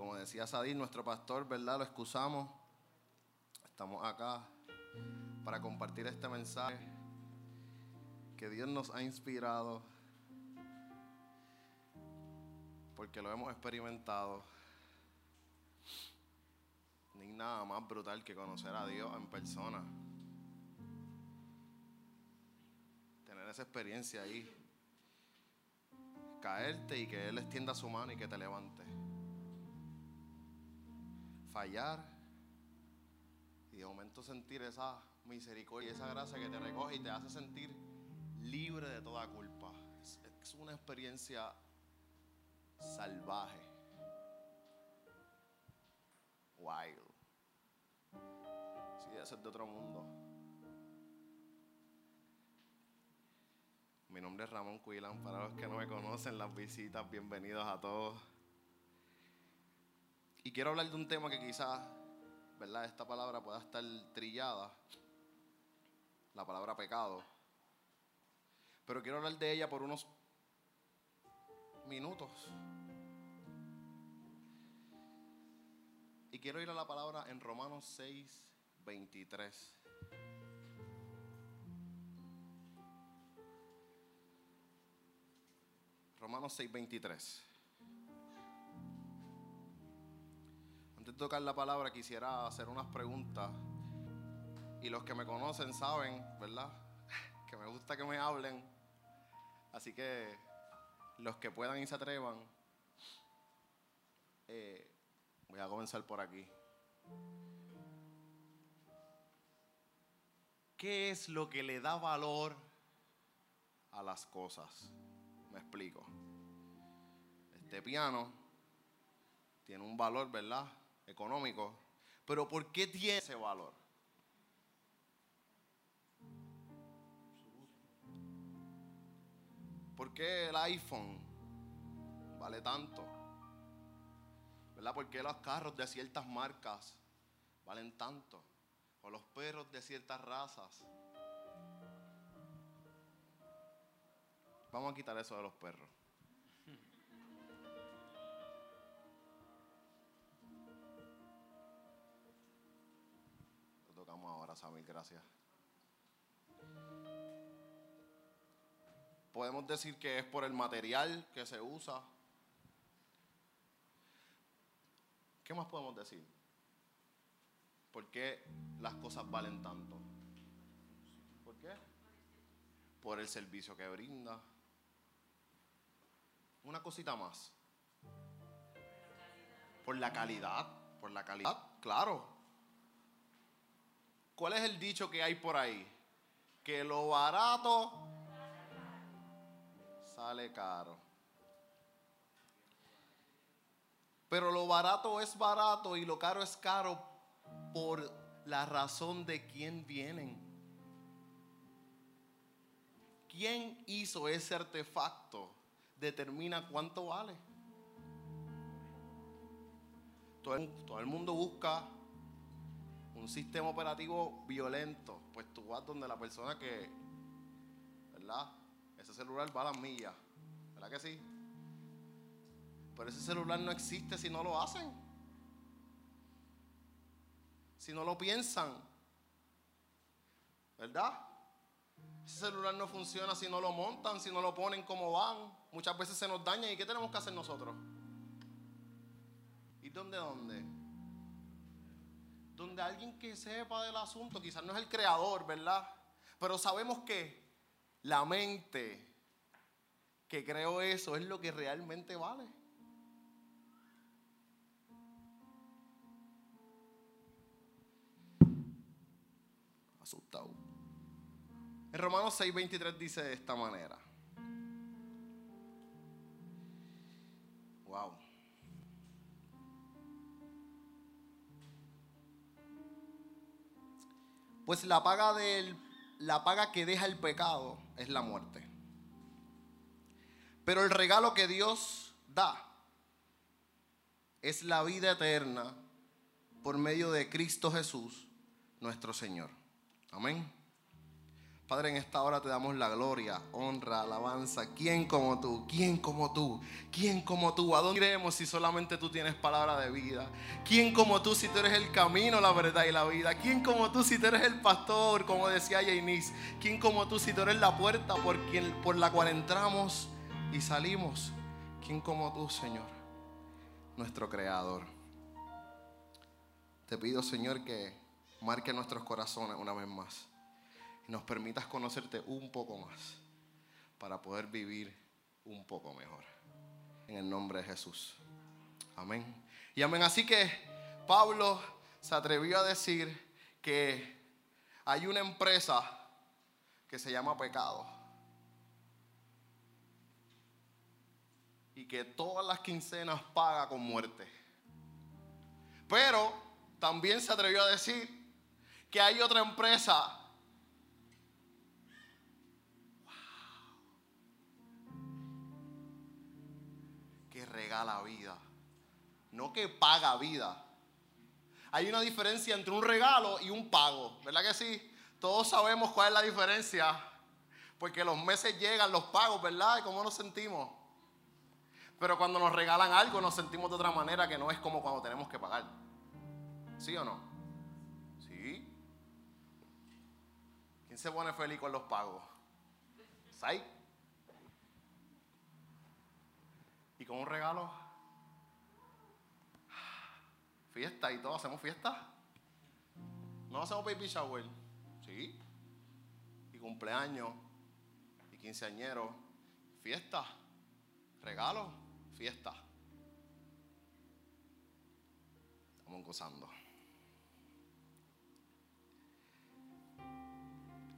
como decía Sadir, nuestro pastor, ¿verdad? Lo excusamos. Estamos acá para compartir este mensaje que Dios nos ha inspirado porque lo hemos experimentado. Ni nada más brutal que conocer a Dios en persona. Tener esa experiencia ahí. Caerte y que Él extienda su mano y que te levante. Fallar y de momento sentir esa misericordia, esa gracia que te recoge y te hace sentir libre de toda culpa. Es, es una experiencia salvaje. Wild. Sí, eso es de otro mundo. Mi nombre es Ramón Cuilan. Para los que no me conocen, las visitas, bienvenidos a todos. Y quiero hablar de un tema que quizás, ¿verdad? Esta palabra pueda estar trillada. La palabra pecado. Pero quiero hablar de ella por unos minutos. Y quiero ir a la palabra en Romanos 6, 23. Romanos 6, 23. Antes de tocar la palabra quisiera hacer unas preguntas. Y los que me conocen saben, ¿verdad? Que me gusta que me hablen. Así que los que puedan y se atrevan, eh, voy a comenzar por aquí. ¿Qué es lo que le da valor a las cosas? Me explico. Este piano tiene un valor, ¿verdad? Económico. Pero ¿por qué tiene ese valor? ¿Por qué el iPhone vale tanto? ¿Verdad? ¿Por qué los carros de ciertas marcas valen tanto? O los perros de ciertas razas. Vamos a quitar eso de los perros. Samir, gracias. Podemos decir que es por el material que se usa. ¿Qué más podemos decir? ¿Por qué las cosas valen tanto? ¿Por qué? Por el servicio que brinda. Una cosita más. Por la calidad. Por la calidad, claro. ¿Cuál es el dicho que hay por ahí? Que lo barato sale caro. Pero lo barato es barato y lo caro es caro por la razón de quién vienen. ¿Quién hizo ese artefacto? Determina cuánto vale. Todo el, mundo busca un sistema operativo violento. Pues tú vas donde la persona que, ¿verdad? Ese celular va a las millas. ¿Verdad que sí? Pero ese celular no existe si no lo hacen. Si no lo piensan. ¿Verdad? Ese celular no funciona si no lo montan, si no lo ponen como van. Muchas veces se nos daña. ¿Y qué tenemos que hacer nosotros? ¿Y dónde dónde? Donde alguien que sepa del asunto, quizás no es el creador, ¿verdad? Pero sabemos que la mente que creó eso es lo que realmente vale. Asustado. En Romanos 6:23 dice de esta manera. Wow. Pues la paga del la paga que deja el pecado es la muerte. Pero el regalo que Dios da es la vida eterna por medio de Cristo Jesús, nuestro Señor. Amén. Padre, en esta hora te damos la gloria, honra, alabanza. ¿Quién como tú? ¿Quién como tú? ¿Quién como tú? ¿A dónde iremos si solamente tú tienes palabra de vida? ¿Quién como tú si tú eres el camino, la verdad y la vida? ¿Quién como tú si tú eres el pastor, como decía Jainis? ¿Quién como tú si tú eres la puerta por, quien, por la cual entramos y salimos? ¿Quién como tú, Señor? Nuestro Creador. Te pido, Señor, que marque nuestros corazones una vez más nos permitas conocerte un poco más para poder vivir un poco mejor. En el nombre de Jesús. Amén. Y amén. Así que Pablo se atrevió a decir que hay una empresa que se llama pecado. Y que todas las quincenas paga con muerte. Pero también se atrevió a decir que hay otra empresa regala vida, no que paga vida. Hay una diferencia entre un regalo y un pago, ¿verdad que sí? Todos sabemos cuál es la diferencia, porque los meses llegan, los pagos, ¿verdad? ¿Y cómo nos sentimos? Pero cuando nos regalan algo nos sentimos de otra manera que no es como cuando tenemos que pagar. ¿Sí o no? ¿Sí? ¿Quién se pone feliz con los pagos? ¿Sai? Y con un regalo, fiesta y todo, hacemos fiesta. No hacemos baby shower, sí. Y cumpleaños, y quinceañero, fiesta, regalo, fiesta. Estamos gozando.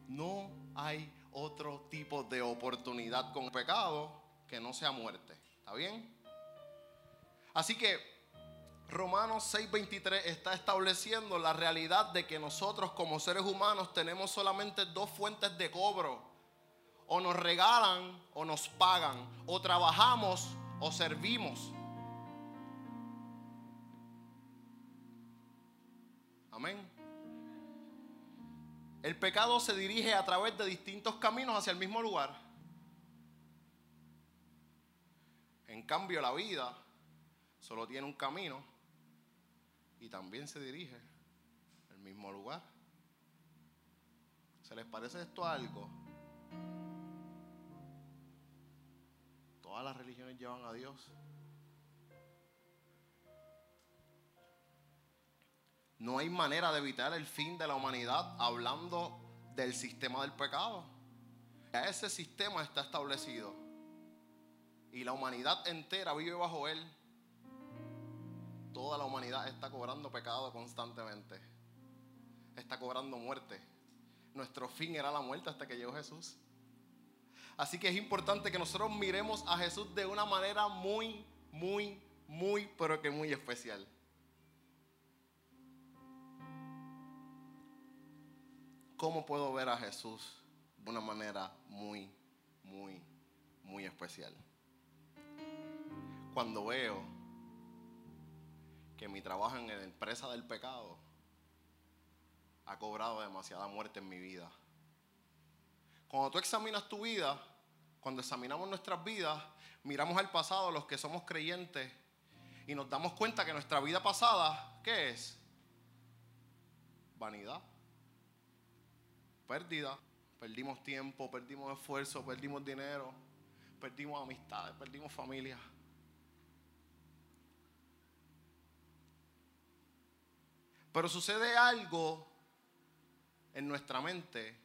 No hay otro tipo de oportunidad con pecado que no sea muerte. ¿Está bien? Así que Romanos 6:23 está estableciendo la realidad de que nosotros como seres humanos tenemos solamente dos fuentes de cobro. O nos regalan o nos pagan. O trabajamos o servimos. Amén. El pecado se dirige a través de distintos caminos hacia el mismo lugar. En cambio, la vida solo tiene un camino y también se dirige al mismo lugar. ¿Se les parece esto algo? Todas las religiones llevan a Dios. No hay manera de evitar el fin de la humanidad hablando del sistema del pecado. Ese sistema está establecido y la humanidad entera vive bajo él, toda la humanidad está cobrando pecado constantemente. Está cobrando muerte. Nuestro fin era la muerte hasta que llegó Jesús. Así que es importante que nosotros miremos a Jesús de una manera muy, muy, muy, pero que muy especial. ¿Cómo puedo ver a Jesús de una manera muy, muy, muy especial? Cuando veo que mi trabajo en la empresa del pecado ha cobrado demasiada muerte en mi vida. Cuando tú examinas tu vida, cuando examinamos nuestras vidas, miramos al pasado, los que somos creyentes, y nos damos cuenta que nuestra vida pasada, ¿qué es? Vanidad, pérdida. Perdimos tiempo, perdimos esfuerzo, perdimos dinero, perdimos amistades, perdimos familia. Pero sucede algo en nuestra mente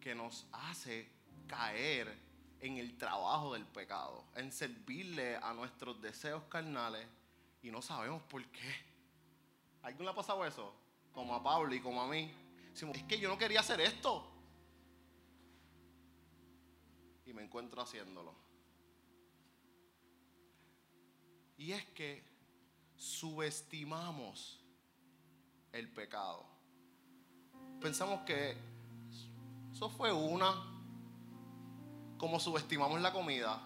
que nos hace caer en el trabajo del pecado, en servirle a nuestros deseos carnales y no sabemos por qué. ¿Alguien le ha pasado eso? Como a Pablo y como a mí. es que yo no quería hacer esto. Y me encuentro haciéndolo. Y es que subestimamos el pecado. Pensamos que eso fue una, como subestimamos la comida.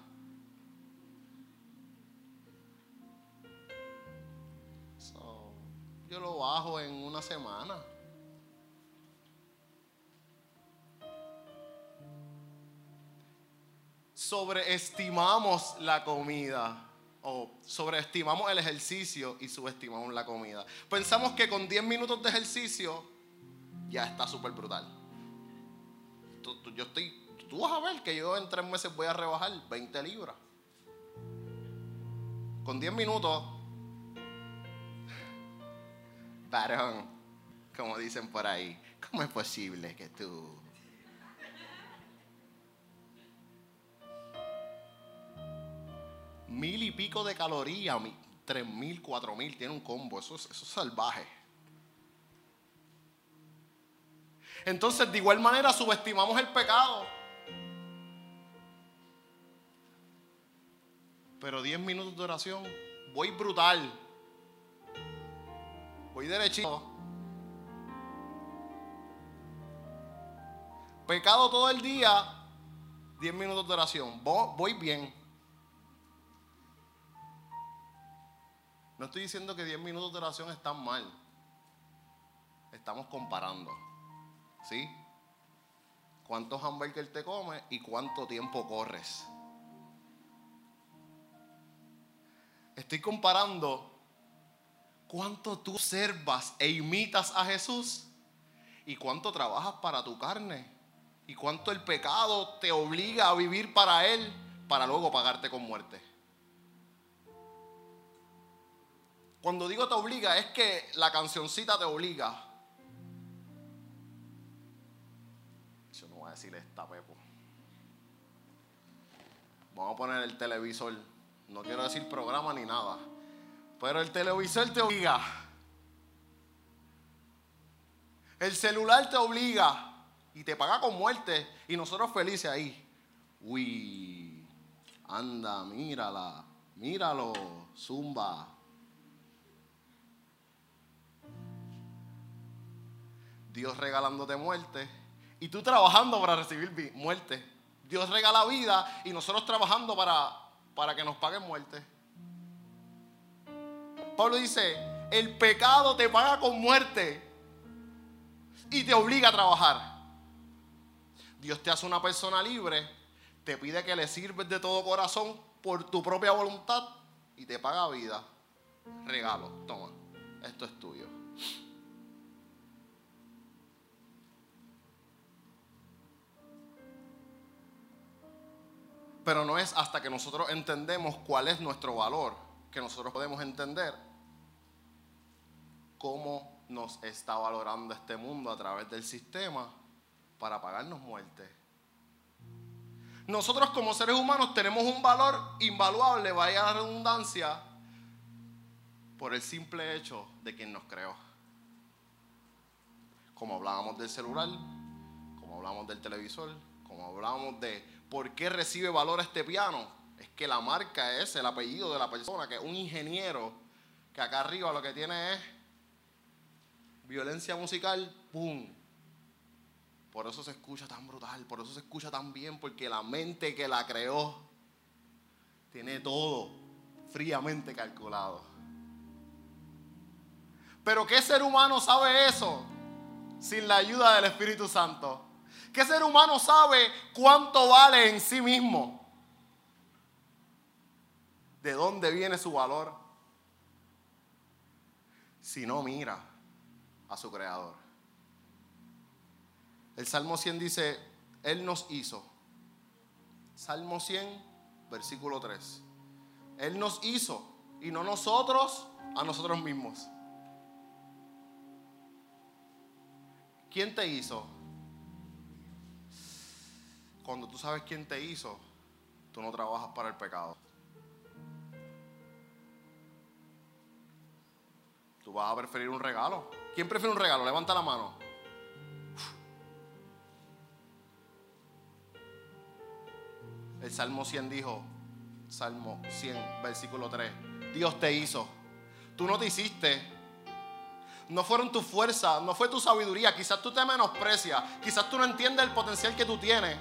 So, yo lo bajo en una semana. Sobreestimamos la comida o sobreestimamos el ejercicio y subestimamos la comida. Pensamos que con 10 minutos de ejercicio ya está súper brutal. yo estoy, tú vas a ver que yo en tres meses voy a rebajar 20 libras. Con 10 minutos, varón, como dicen por ahí, ¿cómo es posible que tú mil y pico de calorías, tres mil, cuatro mil, tiene un combo, eso es, eso es salvaje. Entonces, de igual manera, subestimamos el pecado. Pero 10 minutos de oración, voy brutal. Voy derechito. Pecado todo el día, 10 minutos de oración. Voy bien. No estoy diciendo que 10 minutos de oración están mal. Estamos comparando. ¿Sí? ¿Cuántos hamburgues te comes y cuánto tiempo corres? Estoy comparando cuánto tú observas e imitas a Jesús y cuánto trabajas para tu carne y cuánto el pecado te obliga a vivir para Él para luego pagarte con muerte. Cuando digo te obliga, es que la cancioncita te obliga. Yo no voy a decir esta, Pepo. Vamos a poner el televisor. No quiero decir programa ni nada. Pero el televisor te obliga. El celular te obliga y te paga con muerte. Y nosotros felices ahí. Uy, anda, mírala, míralo, zumba. Dios regalándote muerte y tú trabajando para recibir muerte. Dios regala vida y nosotros trabajando para, para que nos paguen muerte. Pablo dice, el pecado te paga con muerte y te obliga a trabajar. Dios te hace una persona libre, te pide que le sirves de todo corazón por tu propia voluntad y te paga vida. Regalo, toma, esto es tuyo. Pero no es hasta que nosotros entendemos cuál es nuestro valor que nosotros podemos entender cómo nos está valorando este mundo a través del sistema para pagarnos muerte. Nosotros como seres humanos tenemos un valor invaluable, vaya la redundancia, por el simple hecho de quien nos creó. Como hablábamos del celular, como hablábamos del televisor, como hablábamos de ¿Por qué recibe valor este piano? Es que la marca es el apellido de la persona, que es un ingeniero, que acá arriba lo que tiene es violencia musical, ¡pum! Por eso se escucha tan brutal, por eso se escucha tan bien, porque la mente que la creó tiene todo fríamente calculado. Pero ¿qué ser humano sabe eso sin la ayuda del Espíritu Santo? ¿Qué ser humano sabe cuánto vale en sí mismo? ¿De dónde viene su valor? Si no mira a su creador. El Salmo 100 dice, Él nos hizo. Salmo 100, versículo 3. Él nos hizo y no nosotros a nosotros mismos. ¿Quién te hizo? Cuando tú sabes quién te hizo, tú no trabajas para el pecado. Tú vas a preferir un regalo. ¿Quién prefiere un regalo? Levanta la mano. El Salmo 100 dijo, Salmo 100, versículo 3, Dios te hizo. Tú no te hiciste. No fueron tu fuerza, no fue tu sabiduría. Quizás tú te menosprecias, quizás tú no entiendes el potencial que tú tienes.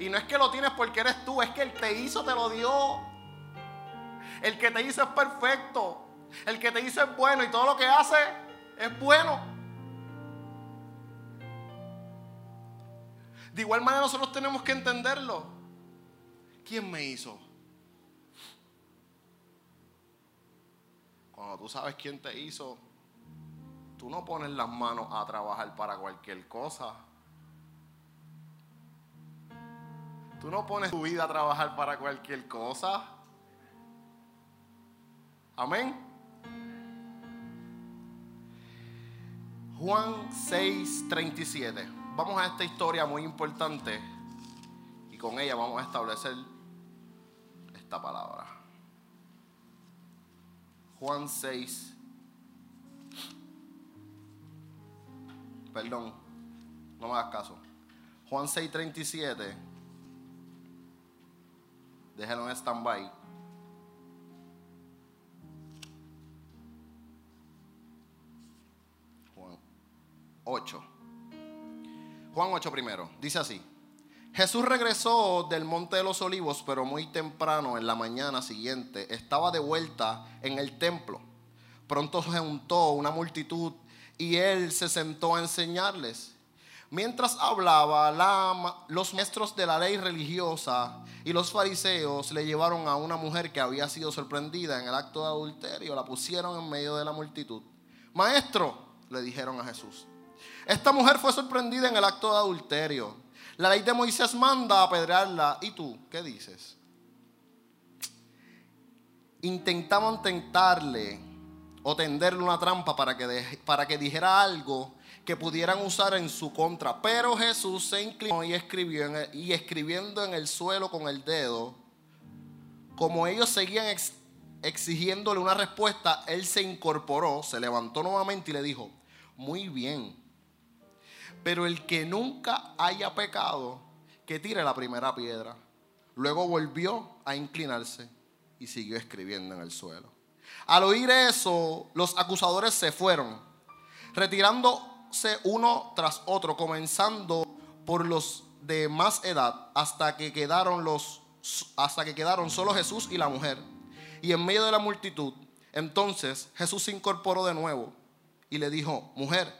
Y no es que lo tienes porque eres tú, es que el te hizo te lo dio. El que te hizo es perfecto. El que te hizo es bueno y todo lo que hace es bueno. De igual manera nosotros tenemos que entenderlo. ¿quién me hizo? Cuando tú sabes quién te hizo, tú no pones las manos a trabajar para cualquier cosa. Tú no pones tu vida a trabajar para cualquier cosa. Amén. Juan 6:37. Vamos a esta historia muy importante y con ella vamos a establecer esta palabra. Juan 6. Perdón, no me hagas caso. Juan 6:37. Déjalo en stand-by. Juan 8. Juan 8 primero. Dice así. Jesús regresó del Monte de los Olivos, pero muy temprano en la mañana siguiente estaba de vuelta en el templo. Pronto se juntó una multitud y él se sentó a enseñarles. Mientras hablaba, los maestros de la ley religiosa y los fariseos le llevaron a una mujer que había sido sorprendida en el acto de adulterio, la pusieron en medio de la multitud. Maestro, le dijeron a Jesús, esta mujer fue sorprendida en el acto de adulterio. La ley de Moisés manda apedrearla. ¿Y tú qué dices? Intentaban tentarle o tenderle una trampa para que, para que dijera algo que pudieran usar en su contra. Pero Jesús se inclinó y, escribió y escribiendo en el suelo con el dedo, como ellos seguían exigiéndole una respuesta, él se incorporó, se levantó nuevamente y le dijo, muy bien, pero el que nunca haya pecado, que tire la primera piedra. Luego volvió a inclinarse y siguió escribiendo en el suelo. Al oír eso, los acusadores se fueron, retirándose uno tras otro, comenzando por los de más edad, hasta que quedaron los hasta que quedaron solo Jesús y la mujer. Y en medio de la multitud, entonces Jesús se incorporó de nuevo y le dijo, "Mujer,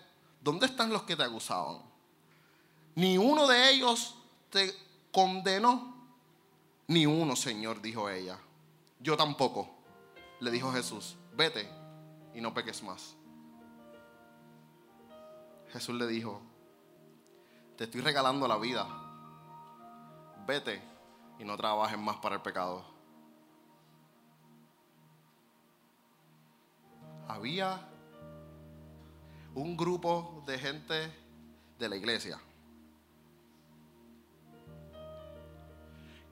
¿dónde están los que te acusaban? Ni uno de ellos te condenó. Ni uno, Señor, dijo ella. Yo tampoco, le dijo Jesús. Vete y no peques más. Jesús le dijo, te estoy regalando la vida. Vete y no trabajes más para el pecado. Había un grupo de gente de la iglesia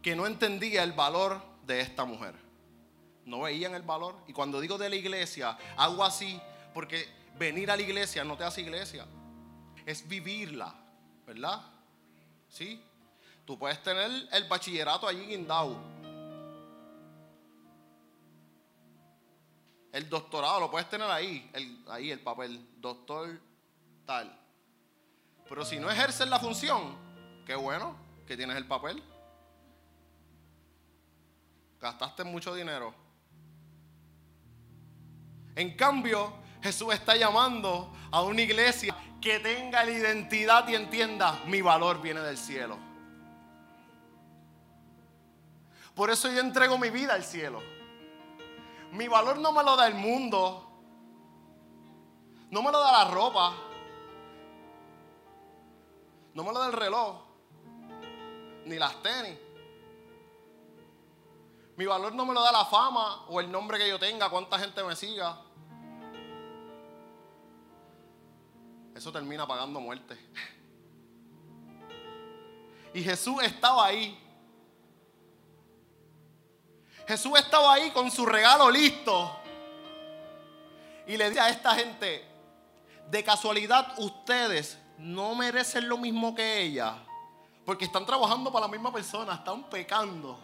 que no entendía el valor de esta mujer. No veían el valor. Y cuando digo de la iglesia, hago así porque venir a la iglesia no te hace iglesia. Es vivirla, ¿verdad? ¿Sí? Tú puedes tener el bachillerato allí en Indau. El doctorado lo puedes tener ahí, el, ahí el papel, doctor tal. Pero si no ejerces la función, qué bueno que tienes el papel. Gastaste mucho dinero. En cambio, Jesús está llamando a una iglesia que tenga la identidad y entienda, mi valor viene del cielo. Por eso yo entrego mi vida al cielo. Mi valor no me lo da el mundo. No me lo da la ropa. No me lo da el reloj. Ni las tenis. Mi valor no me lo da la fama o el nombre que yo tenga, cuánta gente me siga. Eso termina pagando muerte. Y Jesús estaba ahí. Jesús estaba ahí con su regalo listo. Y le dice a esta gente, de casualidad ustedes no merecen lo mismo que ella. Porque están trabajando para la misma persona, están pecando.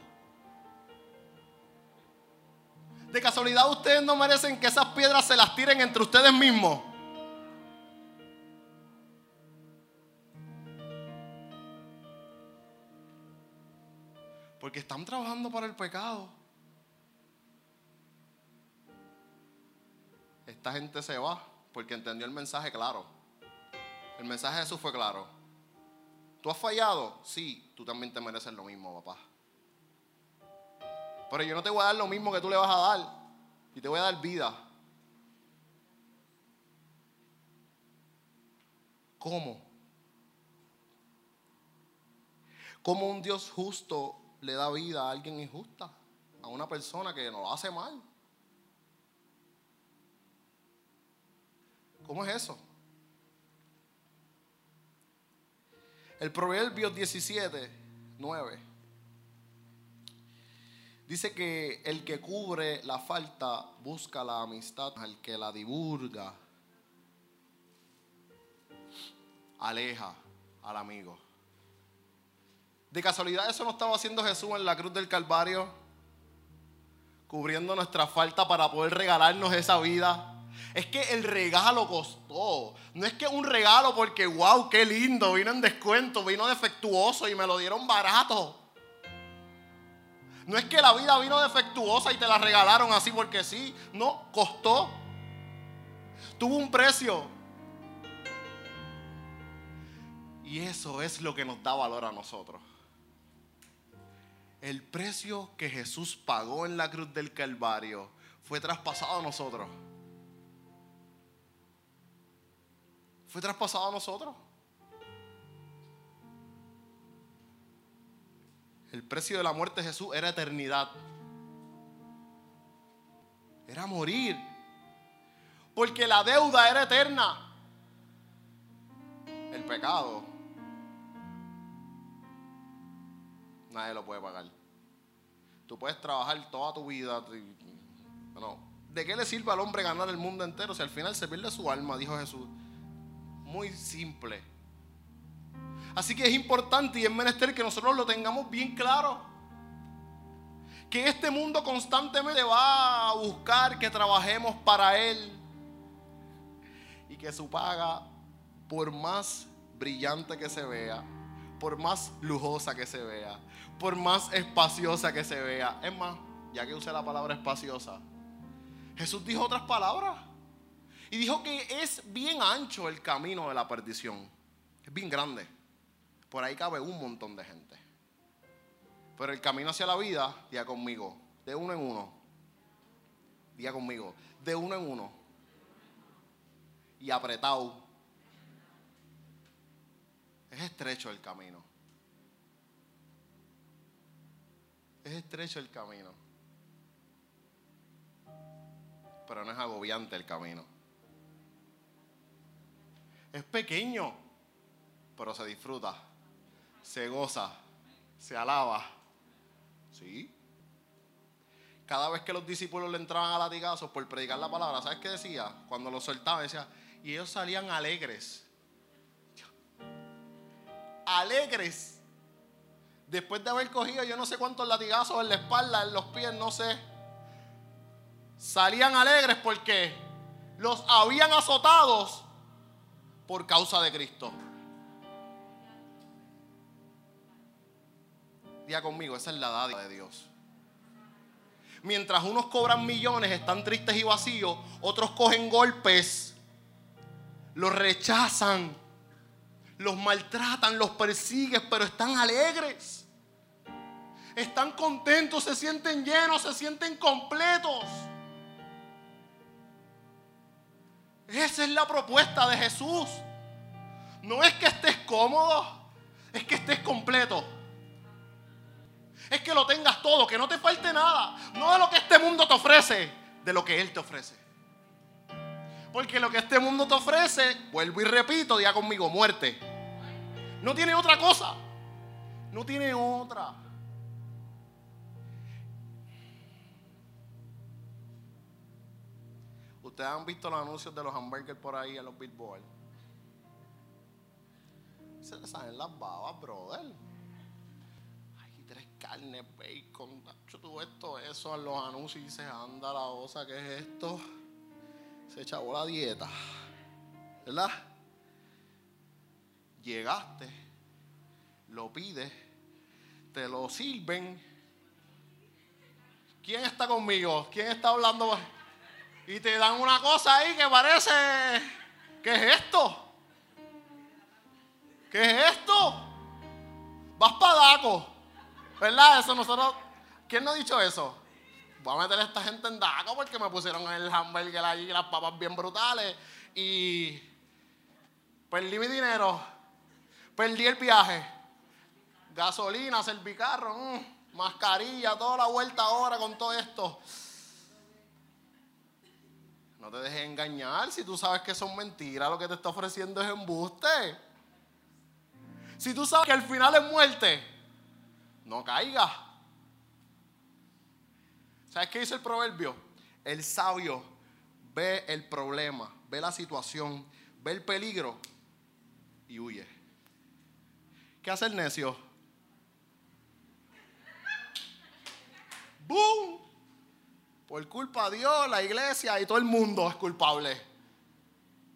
De casualidad ustedes no merecen que esas piedras se las tiren entre ustedes mismos. Porque están trabajando para el pecado. Esta gente se va porque entendió el mensaje claro. El mensaje de Jesús fue claro. ¿Tú has fallado? Sí, tú también te mereces lo mismo, papá. Pero yo no te voy a dar lo mismo que tú le vas a dar. Y te voy a dar vida. ¿Cómo? ¿Cómo un Dios justo le da vida a alguien injusta? A una persona que nos hace mal. ¿Cómo es eso? El Proverbio 17, 9. Dice que el que cubre la falta busca la amistad, al que la divulga aleja al amigo. De casualidad eso no estaba haciendo Jesús en la cruz del Calvario, cubriendo nuestra falta para poder regalarnos esa vida. Es que el regalo costó. No es que un regalo porque, wow, qué lindo, vino en descuento, vino defectuoso y me lo dieron barato. No es que la vida vino defectuosa y te la regalaron así porque sí. No, costó. Tuvo un precio. Y eso es lo que nos da valor a nosotros. El precio que Jesús pagó en la cruz del Calvario fue traspasado a nosotros. Fue traspasado a nosotros. El precio de la muerte de Jesús era eternidad. Era morir. Porque la deuda era eterna. El pecado nadie lo puede pagar. Tú puedes trabajar toda tu vida. ¿De qué le sirve al hombre ganar el mundo entero si al final se pierde su alma? Dijo Jesús. Muy simple. Así que es importante y es menester que nosotros lo tengamos bien claro. Que este mundo constantemente va a buscar que trabajemos para Él. Y que su paga, por más brillante que se vea, por más lujosa que se vea, por más espaciosa que se vea. Es más, ya que usé la palabra espaciosa, Jesús dijo otras palabras. Y dijo que es bien ancho el camino de la perdición. Es bien grande. Por ahí cabe un montón de gente. Pero el camino hacia la vida, día conmigo, de uno en uno. Día conmigo, de uno en uno. Y apretado. Es estrecho el camino. Es estrecho el camino. Pero no es agobiante el camino. Es pequeño, pero se disfruta, se goza, se alaba. ¿Sí? Cada vez que los discípulos le entraban a latigazos por predicar la palabra, ¿sabes qué decía? Cuando los soltaba, decía, y ellos salían alegres. Alegres después de haber cogido yo no sé cuántos latigazos en la espalda, en los pies, no sé, salían alegres porque los habían azotados por causa de Cristo. Día conmigo, esa es la dádiva de Dios. Mientras unos cobran millones, están tristes y vacíos, otros cogen golpes, los rechazan, los maltratan, los persiguen, pero están alegres están contentos, se sienten llenos, se sienten completos. Esa es la propuesta de Jesús. No es que estés cómodo, es que estés completo. Es que lo tengas todo, que no te falte nada. No de lo que este mundo te ofrece, de lo que Él te ofrece. Porque lo que este mundo te ofrece, vuelvo y repito, día conmigo, muerte. No tiene otra cosa. No tiene otra. Ustedes han visto los anuncios de los hamburgers por ahí en los billboards. Se les salen las babas, brother. Hay tres carnes, bacon. Tuve esto, eso los anuncios y dice, anda la osa, ¿qué es esto? Se echó la dieta. ¿Verdad? Llegaste, lo pides, te lo sirven. ¿Quién está conmigo? ¿Quién está hablando? y te dan una cosa ahí que parece, ¿qué es esto? ¿Qué es esto? Vas para Daco, ¿verdad? Eso nosotros, ¿quién nos ha dicho eso? Voy a meter a esta gente en daco porque me pusieron el hamburger allí y las papas bien brutales. Y perdí mi dinero, perdí el viaje, gasolina, servicarro, mm, mascarilla, toda la vuelta ahora con todo esto. No te dejes engañar si tú sabes que son mentiras, lo que te está ofreciendo es embuste. Si tú sabes que el final es muerte, no caigas. ¿Sabes qué dice el proverbio? El sabio ve el problema, ve la situación, ve el peligro y huye. ¿Qué hace el necio? ¡Boom! Por culpa de Dios, la iglesia y todo el mundo es culpable.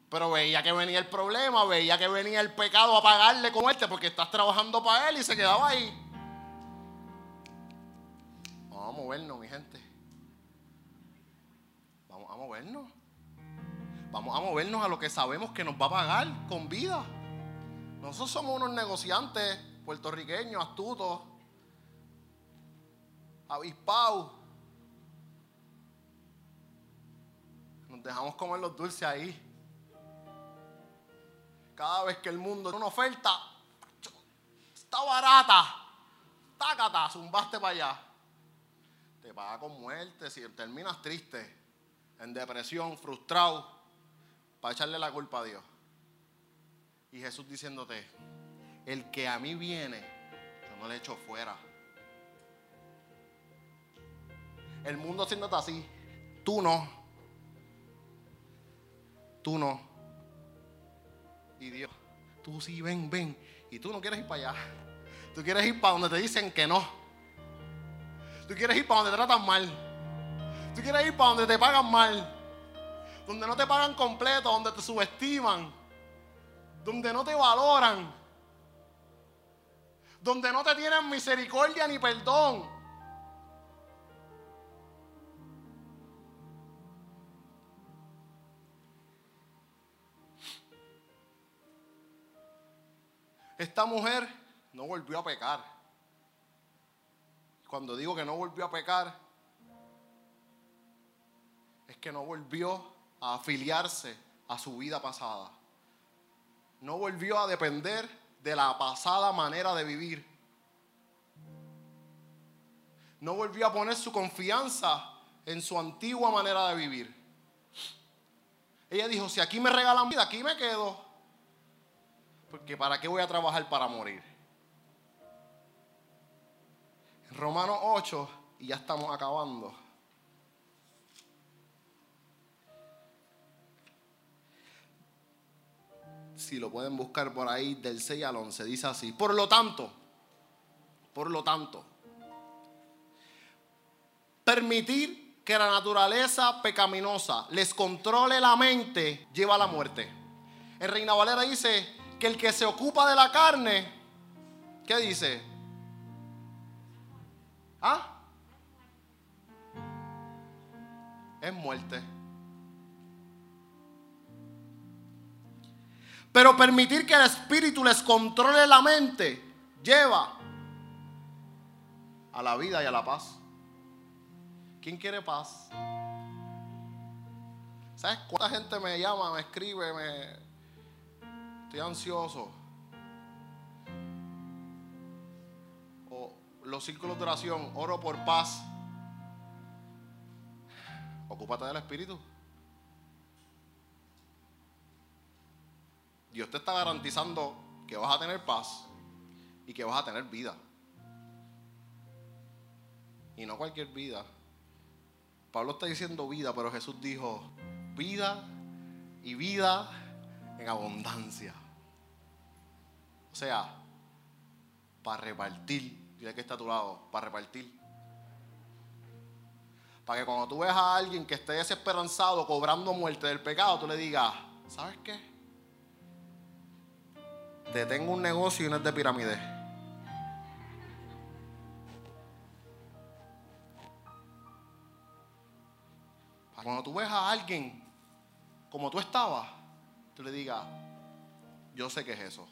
Pero veía que venía el problema, veía que venía el pecado a pagarle con muerte porque estás trabajando para él y se quedaba ahí. Vamos a movernos, mi gente. Movernos. Vamos a movernos a lo que sabemos que nos va a pagar con vida. Nosotros somos unos negociantes puertorriqueños, astutos, avispados. Nos dejamos comer los dulces ahí. Cada vez que el mundo tiene una oferta, está barata, tácata, zumbaste para allá. Te paga con muerte, si terminas triste, en depresión, frustrado, para echarle la culpa a Dios. Y Jesús diciéndote, el que a mí viene, yo no le echo fuera. El mundo haciéndote así, tú no. Tú no. Y Dios, tú sí, ven, ven. Y tú no quieres ir para allá. Tú quieres ir para donde te dicen que no. Tú quieres ir para donde te tratan mal. Tú quieres ir para donde te pagan mal. Donde no te pagan completo, donde te subestiman. Donde no te valoran. Donde no te tienen misericordia ni perdón. Esta mujer no volvió a pecar. Cuando digo que no volvió a pecar, que no volvió a afiliarse a su vida pasada. No volvió a depender de la pasada manera de vivir. No volvió a poner su confianza en su antigua manera de vivir. Ella dijo, si aquí me regalan vida, aquí me quedo. Porque ¿para qué voy a trabajar para morir? Romanos 8, y ya estamos acabando. Si lo pueden buscar por ahí, del 6 al 11, dice así. Por lo tanto, por lo tanto, permitir que la naturaleza pecaminosa les controle la mente lleva a la muerte. En Reina Valera dice, que el que se ocupa de la carne, ¿qué dice? ¿Ah? Es muerte. Pero permitir que el espíritu les controle la mente lleva a la vida y a la paz. ¿Quién quiere paz? ¿Sabes cuánta gente me llama, me escribe, me, estoy ansioso. O los círculos de oración, oro por paz. Ocúpate del Espíritu. Dios te está garantizando que vas a tener paz y que vas a tener vida. Y no cualquier vida. Pablo está diciendo vida, pero Jesús dijo vida y vida en abundancia. O sea, para repartir. Dile que está a tu lado, para repartir. Para que cuando tú veas a alguien que esté desesperanzado, cobrando muerte del pecado, tú le digas, ¿sabes qué? Te tengo un negocio y no es de pirámide. Para cuando tú veas a alguien como tú estabas, tú le digas, yo sé que es eso.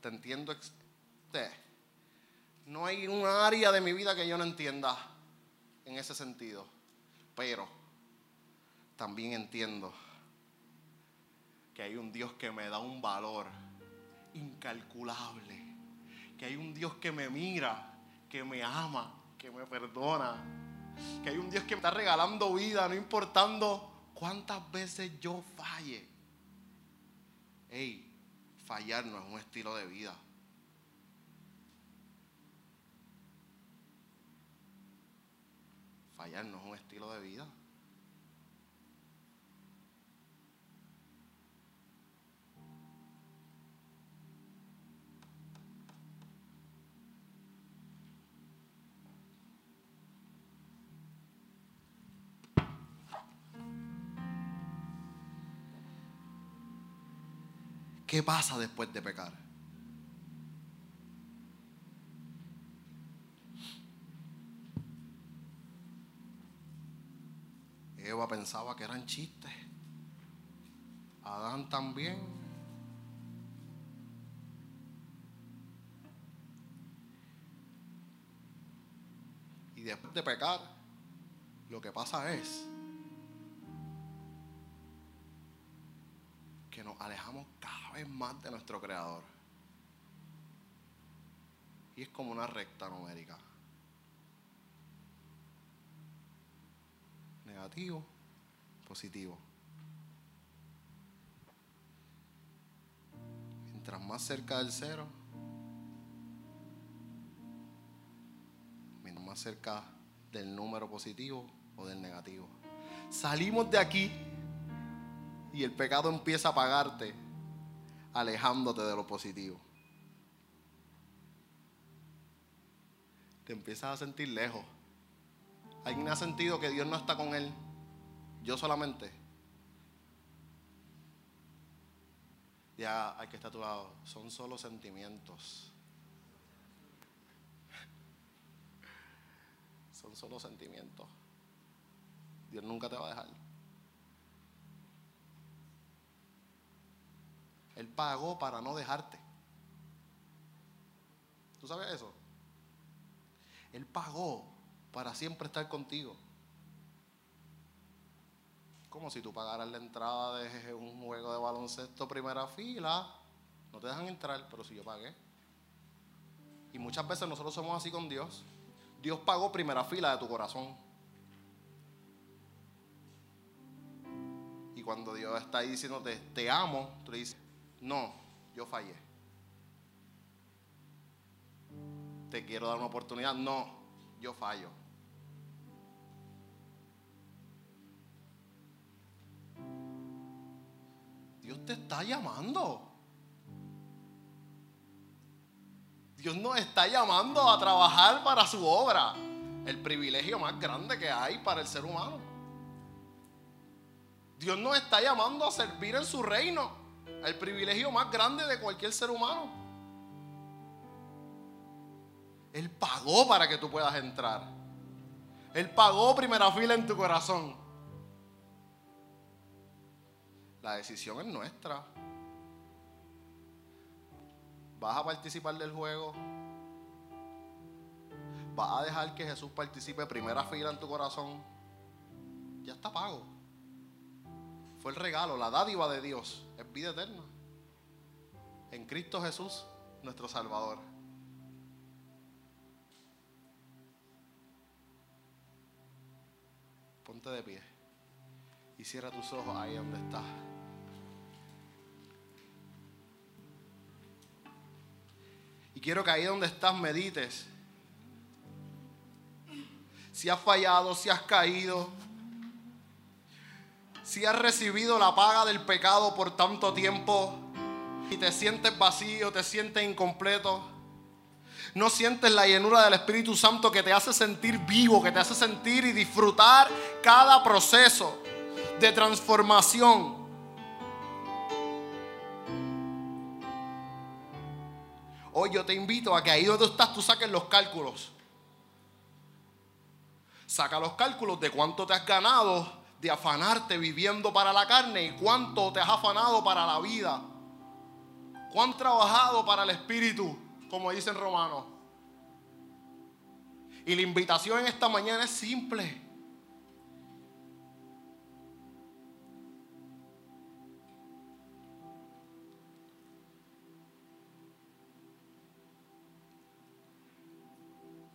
Te entiendo. No hay un área de mi vida que yo no entienda. en ese sentido. Pero también entiendo que hay un Dios que me da un valor incalculable. Que hay un Dios que me mira, que me ama, que me perdona. Que hay un Dios que me está regalando vida, no importando cuántas veces yo falle. Hey, fallar no es un estilo de vida. Fallar no es un estilo de vida. ¿Qué pasa después de pecar? Eva pensaba que eran chistes. Adán también. Y después de pecar, lo que pasa es que nos alejamos vez más de nuestro Creador. Y es como una recta numérica. Negativo, positivo. Mientras más cerca del cero, mientras más cerca del número positivo o del negativo. Salimos de aquí y el pecado empieza a pagarte alejándote de lo positivo. Te empiezas a sentir lejos. ¿Alguien ha sentido que Dios no está con él? Yo solamente. Ya hay que estar a tu lado. Son solo sentimientos. Son solo sentimientos. Dios nunca te va a dejar. Él pagó para no dejarte. ¿Tú sabes eso? Él pagó para siempre estar contigo. Como si tú pagaras la entrada de un juego de baloncesto primera fila, no te dejan entrar, pero si yo pagué. Y muchas veces nosotros somos así con Dios. Dios pagó primera fila de tu corazón. Y cuando Dios está ahí diciéndote, te amo, tú le dices, no, yo fallé. Te quiero dar una oportunidad, no, yo fallo. Dios te está llamando. Dios nos está llamando a trabajar para su obra. El privilegio más grande que hay para el ser humano. Dios nos está llamando a servir en su reino. El privilegio más grande de cualquier ser humano. Él pagó para que tú puedas entrar. Él pagó primera fila en tu corazón. La decisión es nuestra. ¿Vas a participar del juego? ¿Vas a dejar que Jesús participe primera fila en tu corazón? Ya está pago. Fue el regalo, la dádiva de Dios. Es vida eterna. En Cristo Jesús, nuestro Salvador. Ponte de pie y cierra tus ojos ahí donde estás. Y quiero que ahí donde estás medites. Si has fallado, si has caído, si has recibido la paga del pecado por tanto tiempo y te sientes vacío, te sientes incompleto, no sientes la llenura del Espíritu Santo que te hace sentir vivo, que te hace sentir y disfrutar cada proceso de transformación. Hoy yo te invito a que ahí donde estás tú saques los cálculos. Saca los cálculos de cuánto te has ganado de afanarte viviendo para la carne y cuánto te has afanado para la vida. Cuán trabajado para el espíritu, como dicen Romanos. Y la invitación en esta mañana es simple.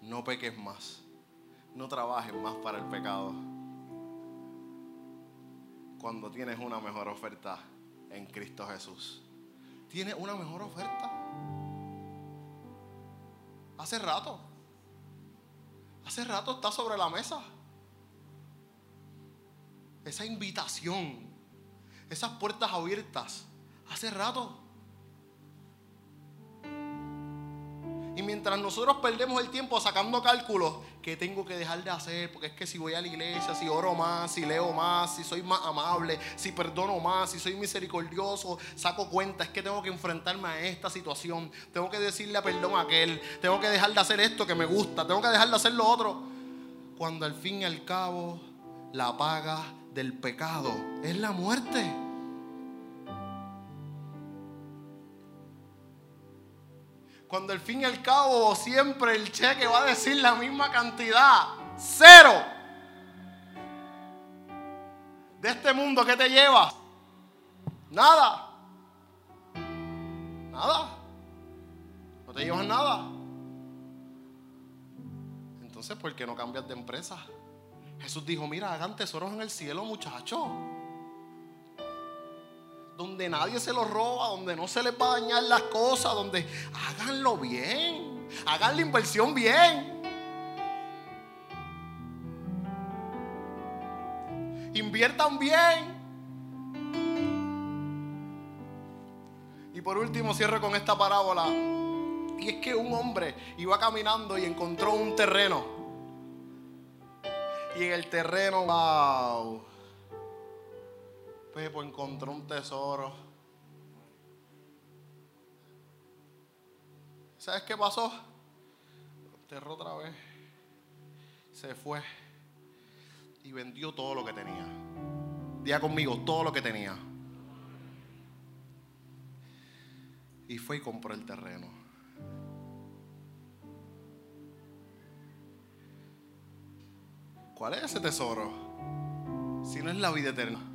No peques más. No trabajes más para el pecado. Cuando tienes una mejor oferta en Cristo Jesús. ¿Tienes una mejor oferta? Hace rato. Hace rato está sobre la mesa. Esa invitación. Esas puertas abiertas. Hace rato. Y mientras nosotros perdemos el tiempo sacando cálculos, ¿qué tengo que dejar de hacer? Porque es que si voy a la iglesia, si oro más, si leo más, si soy más amable, si perdono más, si soy misericordioso, saco cuenta, es que tengo que enfrentarme a esta situación, tengo que decirle perdón a aquel, tengo que dejar de hacer esto que me gusta, tengo que dejar de hacer lo otro. Cuando al fin y al cabo la paga del pecado es la muerte. Cuando al fin y al cabo siempre el cheque va a decir la misma cantidad. Cero. De este mundo, ¿qué te llevas? Nada. Nada. No te llevas nada. Entonces, ¿por qué no cambias de empresa? Jesús dijo, mira, hagan tesoros en el cielo, muchachos donde nadie se lo roba, donde no se les va a dañar las cosas, donde háganlo bien, hagan la inversión bien. Inviertan bien. Y por último cierro con esta parábola. Y es que un hombre iba caminando y encontró un terreno. Y en el terreno, wow Pepo encontró un tesoro. ¿Sabes qué pasó? Enterró otra vez. Se fue. Y vendió todo lo que tenía. Día conmigo, todo lo que tenía. Y fue y compró el terreno. ¿Cuál es ese tesoro? Si no es la vida eterna.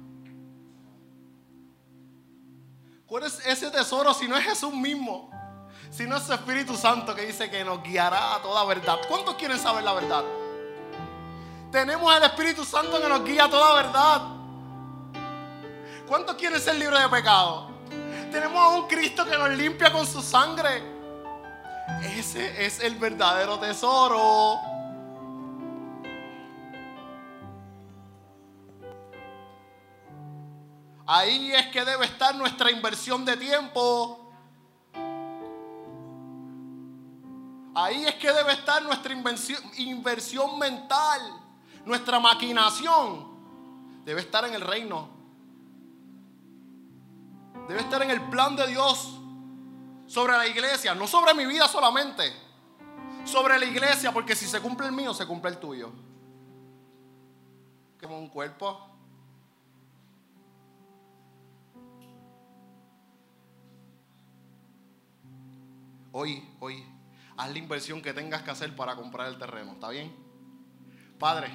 ¿Cuál es ese tesoro si no es Jesús mismo? Si no es su Espíritu Santo que dice que nos guiará a toda verdad. ¿Cuántos quieren saber la verdad? Tenemos el Espíritu Santo que nos guía a toda verdad. ¿Cuántos quieren ser libres de pecado? Tenemos a un Cristo que nos limpia con su sangre. Ese es el verdadero tesoro. Ahí es que debe estar nuestra inversión de tiempo. Ahí es que debe estar nuestra inversión, mental, nuestra maquinación. Debe estar en el reino. Debe estar en el plan de Dios sobre la iglesia, no sobre mi vida solamente, sobre la iglesia, porque si se cumple el mío, se cumple el tuyo. Como un cuerpo hoy, hoy, haz la inversión que tengas que hacer para comprar el terreno. ¿Está bien? Padre,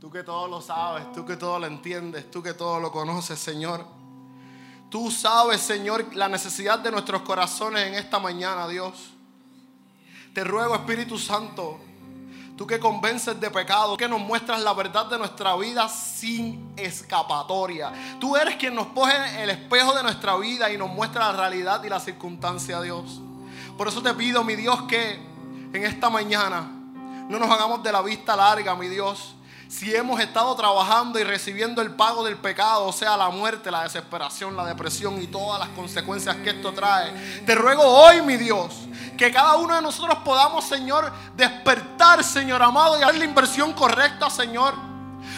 tú que todo lo sabes, tú que todo lo entiendes, tú que todo lo conoces, Señor. Tú sabes, Señor, la necesidad de nuestros corazones en esta mañana, Dios. Te ruego, Espíritu Santo, tú que convences de pecado, que nos muestras la verdad de nuestra vida sin escapatoria. Tú eres quien nos pone el espejo de nuestra vida y nos muestra la realidad y la circunstancia, Dios. Por eso te pido, mi Dios, que en esta mañana no nos hagamos de la vista larga, mi Dios. Si hemos estado trabajando y recibiendo el pago del pecado, o sea, la muerte, la desesperación, la depresión y todas las consecuencias que esto trae, te ruego hoy, mi Dios, que cada uno de nosotros podamos, Señor, despertar, Señor amado, y hacer la inversión correcta, Señor.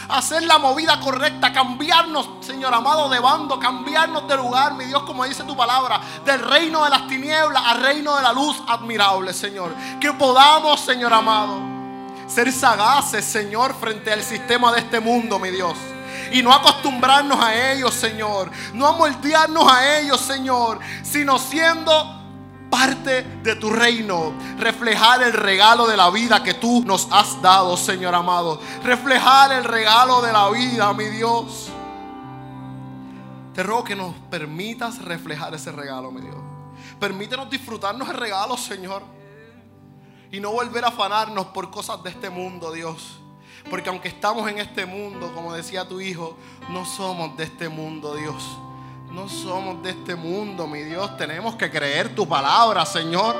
Hacer la movida correcta, cambiarnos, Señor amado, de bando, cambiarnos de lugar, mi Dios, como dice tu palabra, del reino de las tinieblas al reino de la luz admirable, Señor. Que podamos, Señor amado, ser sagaces, Señor, frente al sistema de este mundo, mi Dios y no acostumbrarnos a ellos, Señor. No amoldearnos a ellos, Señor, sino siendo parte de tu reino, reflejar el regalo de la vida que tú nos has dado, Señor amado. Reflejar el regalo de la vida, mi Dios. Te ruego que nos permitas reflejar ese regalo, mi Dios. Permítenos disfrutarnos el regalo, Señor. Y no volver a afanarnos por cosas de este mundo, Dios. Porque aunque estamos en este mundo, como decía tu hijo, no somos de este mundo, Dios. No somos de este mundo, mi Dios. Tenemos que creer tu palabra, Señor.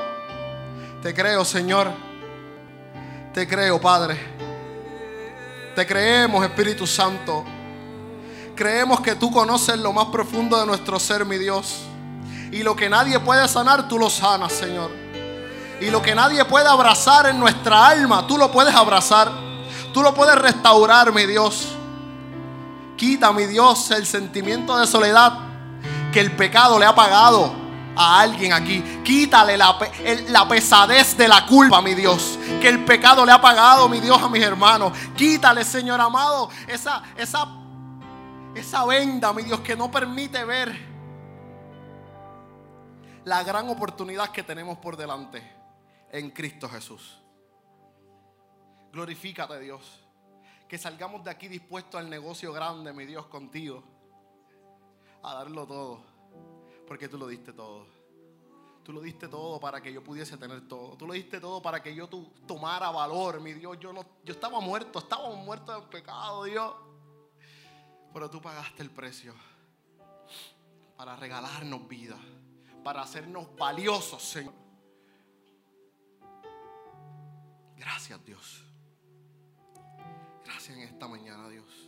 Te creo, Señor. Te creo, Padre. Te creemos, Espíritu Santo. Creemos que tú conoces lo más profundo de nuestro ser, mi Dios. Y lo que nadie puede sanar, tú lo sanas, Señor. Y lo que nadie puede abrazar en nuestra alma, tú lo puedes abrazar. Tú lo puedes restaurar, mi Dios. Quita, mi Dios, el sentimiento de soledad que el pecado le ha pagado a alguien aquí. Quítale la, la, pesadez de la culpa, mi Dios. Que el pecado le ha pagado, mi Dios, a mis hermanos. Quítale, Señor amado, esa, esa, esa venda, mi Dios, que no permite ver la gran oportunidad que tenemos por delante en Cristo Jesús. Glorifícate, Dios. Que salgamos de aquí dispuestos al negocio grande, mi Dios, contigo a darlo todo, porque tú lo diste todo. Tú lo diste todo para que yo pudiese tener todo. Tú lo diste todo para que yo tomara valor, mi Dios. Yo, no, yo estaba muerto, estábamos muertos del pecado, Dios. Pero tú pagaste el precio para regalarnos vida, para hacernos valiosos, Señor. Gracias, Dios. Gracias en esta mañana, Dios.